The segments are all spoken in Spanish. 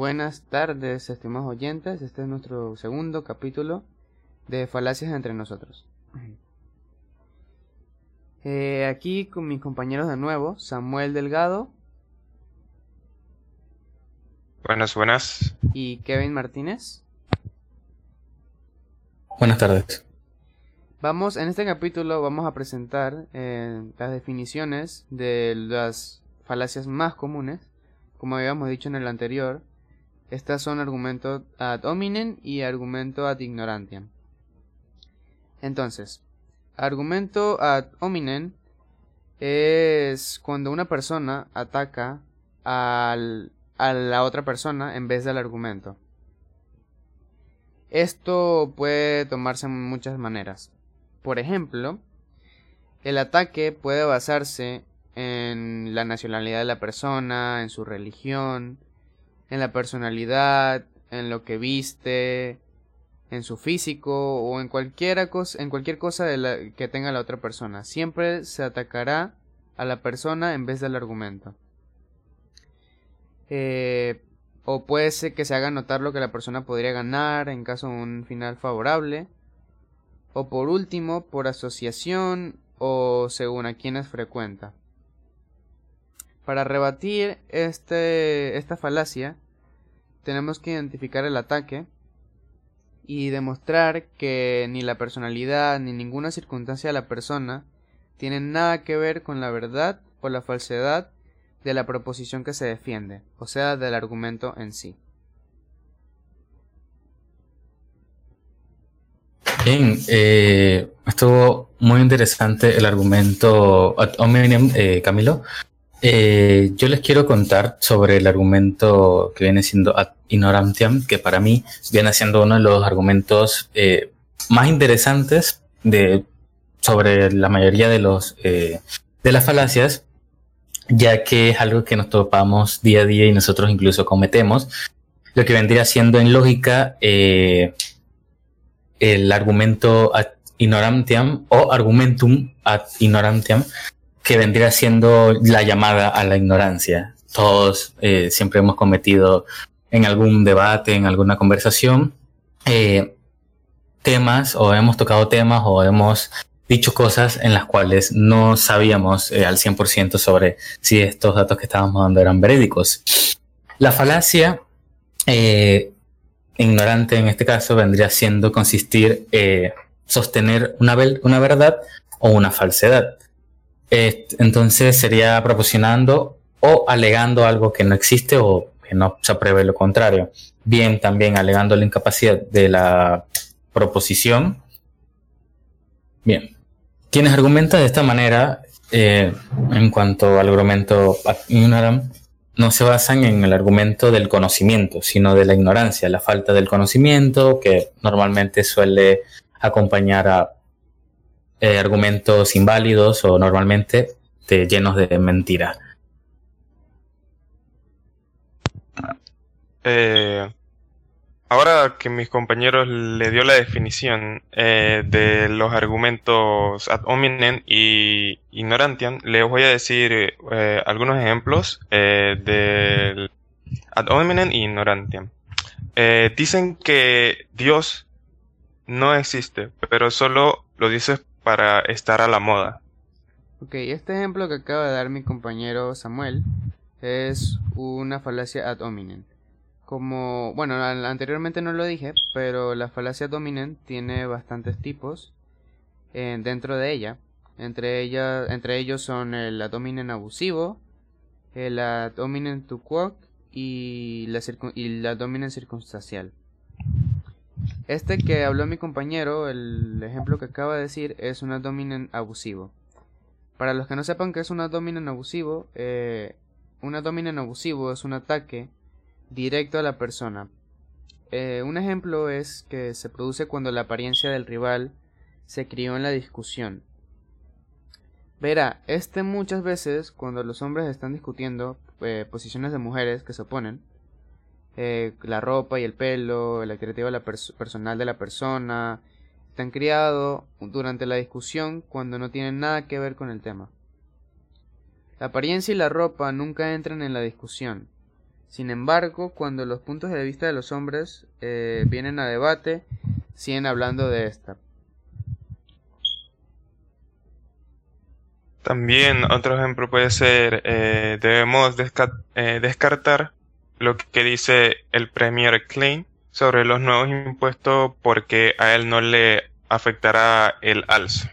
Buenas tardes, estimados oyentes. Este es nuestro segundo capítulo de Falacias entre nosotros. Eh, aquí con mis compañeros de nuevo, Samuel Delgado. Buenas, buenas. Y Kevin Martínez. Buenas tardes. Vamos, en este capítulo vamos a presentar eh, las definiciones de las falacias más comunes. Como habíamos dicho en el anterior, estas son argumento ad hominem y argumento ad ignorantiam. Entonces, argumento ad hominem es cuando una persona ataca al, a la otra persona en vez del argumento. Esto puede tomarse en muchas maneras. Por ejemplo, el ataque puede basarse en la nacionalidad de la persona, en su religión, en la personalidad, en lo que viste, en su físico o en, cualquiera cosa, en cualquier cosa que tenga la otra persona. Siempre se atacará a la persona en vez del argumento. Eh, o puede ser que se haga notar lo que la persona podría ganar en caso de un final favorable. O por último, por asociación o según a quienes frecuenta. Para rebatir este, esta falacia, tenemos que identificar el ataque y demostrar que ni la personalidad ni ninguna circunstancia de la persona tienen nada que ver con la verdad o la falsedad de la proposición que se defiende, o sea, del argumento en sí. Bien, eh, estuvo muy interesante el argumento eh, Camilo. Eh, yo les quiero contar sobre el argumento que viene siendo ad ignorantiam, que para mí viene siendo uno de los argumentos eh, más interesantes de, sobre la mayoría de, los, eh, de las falacias, ya que es algo que nos topamos día a día y nosotros incluso cometemos. Lo que vendría siendo en lógica el argumento ad ignorantiam o argumentum ad ignorantiam, que vendría siendo la llamada a la ignorancia. Todos eh, siempre hemos cometido en algún debate, en alguna conversación, eh, temas o hemos tocado temas o hemos dicho cosas en las cuales no sabíamos eh, al 100% sobre si estos datos que estábamos dando eran verídicos. La falacia ignorante en este caso vendría siendo consistir sostener una, una verdad o una falsedad. Entonces sería proporcionando o alegando algo que no existe o que no se apruebe lo contrario. Bien, también alegando la incapacidad de la proposición. Bien. Quienes argumentan de esta manera, eh, en cuanto al argumento ignoram, no se basan en el argumento del conocimiento, sino de la ignorancia, la falta del conocimiento que normalmente suele acompañar a eh, argumentos inválidos o normalmente llenos de mentira. Eh, ahora que mis compañeros le dio la definición eh, de los argumentos ad hominem y ignorantiam, les voy a decir algunos ejemplos del ad hominem y ignorantiam. dicen que Dios no existe, pero solo lo dices para estar a la moda. Ok, este ejemplo que acaba de dar mi compañero Samuel es una falacia ad hominem. Como, bueno, anteriormente no lo dije, pero la falacia ad hominem tiene bastantes tipos eh, dentro de ella. Entre, entre ellos son el ad hominem abusivo, el ad hominem tu quoc y la, y el ad hominem circunstancial. Este que habló mi compañero, el ejemplo que acaba de decir, es un abdomen abusivo. Para los que no sepan qué es un abdomen abusivo, eh, un abdomen abusivo es un ataque directo a la persona. Eh, un ejemplo es que se produce cuando la apariencia del rival se crió en la discusión. Verá, este muchas veces cuando los hombres están discutiendo eh, posiciones de mujeres que se oponen, eh, la ropa y el pelo, el creativo personal de la persona, están criados durante la discusión cuando no tienen nada que ver con el tema. La apariencia y la ropa nunca entran en la discusión, Sin embargo, cuando los puntos de vista de los hombres eh, vienen a debate, siguen hablando de esta. También otro ejemplo puede ser, eh, debemos descartar lo que dice el Premier Klein sobre los nuevos impuestos porque a él no le afectará el alza.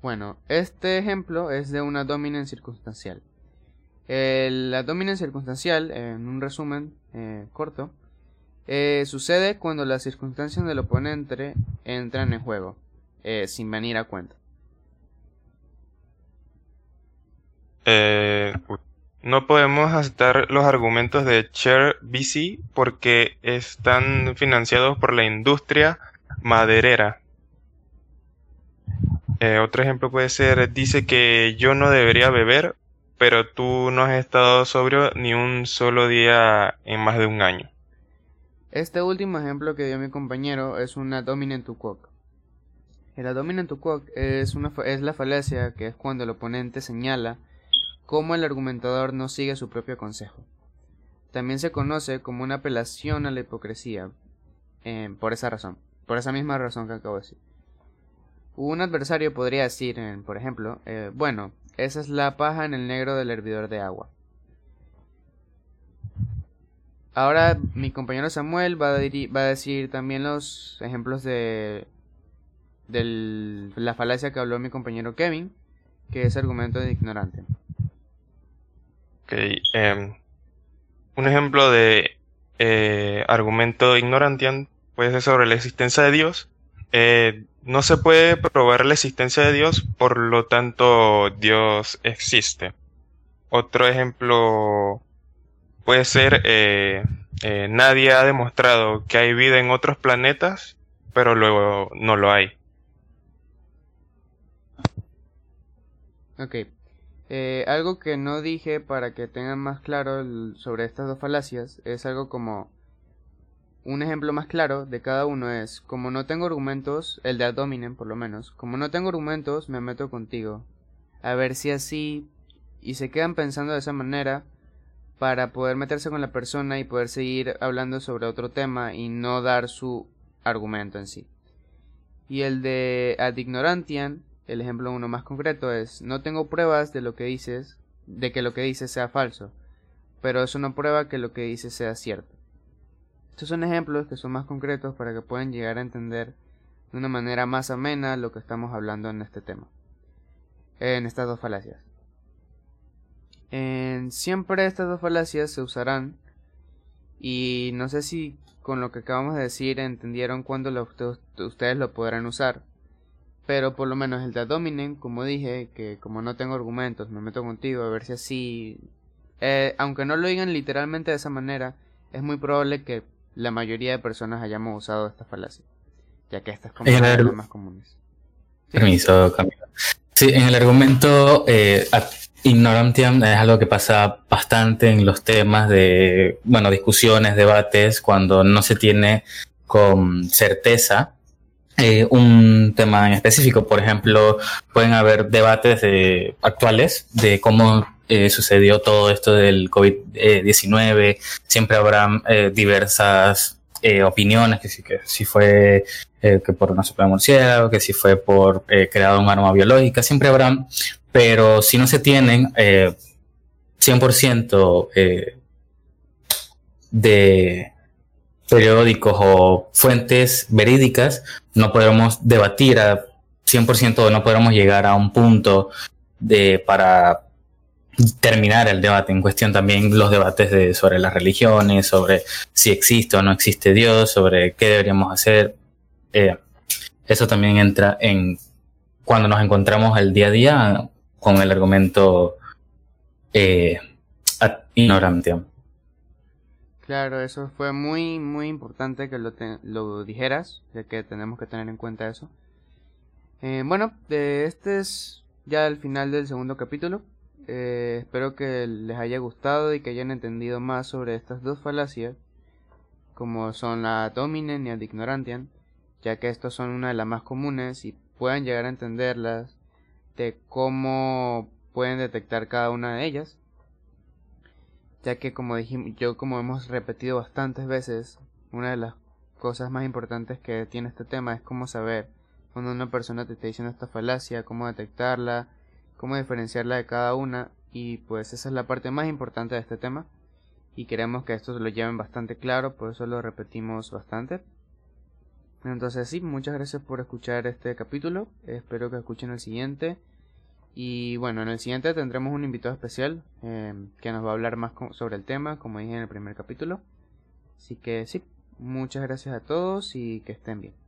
Bueno, este ejemplo es de una dominant circunstancial. la dominant circunstancial, en un resumen eh, corto, sucede cuando las circunstancias del oponente entran en juego, sin venir a cuenta. Eh, no podemos aceptar los argumentos de Chair BC porque están financiados por la industria maderera. Eh, otro ejemplo puede ser, dice que yo no debería beber, pero tú no has estado sobrio ni un solo día en más de un año. Este último ejemplo que dio mi compañero es una dominant to quoque. El dominant to es, una, es la falacia que es cuando el oponente señala cómo el argumentador no sigue su propio consejo. También se conoce como una apelación a la hipocresía, eh, por esa razón, por esa misma razón que acabo de decir. Un adversario podría decir, eh, por ejemplo, eh, bueno, esa es la paja en el negro del hervidor de agua. Ahora mi compañero Samuel va a, decir también los ejemplos de, de la falacia que habló mi compañero Kevin, que es argumento de ignorante. Em, un ejemplo de eh, argumento ignorantian puede ser sobre la existencia de Dios. Eh, no se puede probar la existencia de Dios, por lo tanto Dios existe. Otro ejemplo puede ser eh, nadie ha demostrado que hay vida en otros planetas, pero luego no lo hay. Ok, eh, algo que no dije para que tengan más claro sobre estas dos falacias es algo como un ejemplo más claro de cada uno es como no tengo argumentos, el de abdominen por lo menos, como no tengo argumentos me meto contigo, a ver si así y se quedan pensando de esa manera para poder meterse con la persona y poder seguir hablando sobre otro tema y no dar su argumento en sí. Y el de ad ignorantiam el ejemplo uno más concreto es no tengo pruebas de lo que dices, de que lo que dices sea falso, pero eso no prueba que lo que dices sea cierto. Estos son ejemplos que son más concretos para que puedan llegar a entender de una manera más amena lo que estamos hablando en este tema, en estas dos falacias. En, siempre estas dos falacias se usarán y no sé si con lo que acabamos de decir entendieron cuándo ustedes lo podrán usar pero por lo menos el de Dominen, como dije, que como no tengo argumentos, me meto contigo a ver si así... Eh, aunque no lo digan literalmente de esa manera, es muy probable que la mayoría de personas hayamos usado esta falacia, ya que esta es como una de las más comunes. Permiso, Camilo. Sí, en el argumento eh, ignorantiam es algo que pasa bastante en los temas de, bueno, discusiones, debates, cuando no se tiene con certeza eh, un tema en específico. Por ejemplo, pueden haber debates actuales de cómo eh, sucedió todo esto del COVID-19. Siempre habrá eh, diversas opiniones, que si, que si fue que por una supremacía, que si fue por creado un arma biológica, siempre habrán, pero si no se tienen 100% de periódicos o fuentes verídicas, no podremos debatir a 100% o no podremos llegar a un punto de, para terminar el debate en cuestión también los debates de, sobre las religiones, sobre si existe o no existe Dios, sobre qué deberíamos hacer. Eh, eso también entra en cuando nos encontramos el día a día con el argumento eh, ad Claro, eso fue muy, muy importante que lo, lo dijeras, ya que tenemos que tener en cuenta eso. Eh, bueno, este es ya el final del segundo capítulo. Eh, espero que les haya gustado y que hayan entendido más sobre estas dos falacias, como son la dominen y la ignorantian, ya que estas son una de las más comunes y puedan llegar a entenderlas de cómo pueden detectar cada una de ellas. Ya que como dijimos, yo como hemos repetido bastantes veces, una de las cosas más importantes que tiene este tema es cómo saber cuando una persona te está diciendo esta falacia, cómo detectarla, cómo diferenciarla de cada una y pues esa es la parte más importante de este tema y queremos que esto lo lleven bastante claro, por eso lo repetimos bastante. Entonces sí, muchas gracias por escuchar este capítulo, espero que escuchen el siguiente y bueno, en el siguiente tendremos un invitado especial eh, que nos va a hablar más sobre el tema, como dije en el primer capítulo. Así que sí, muchas gracias a todos y que estén bien.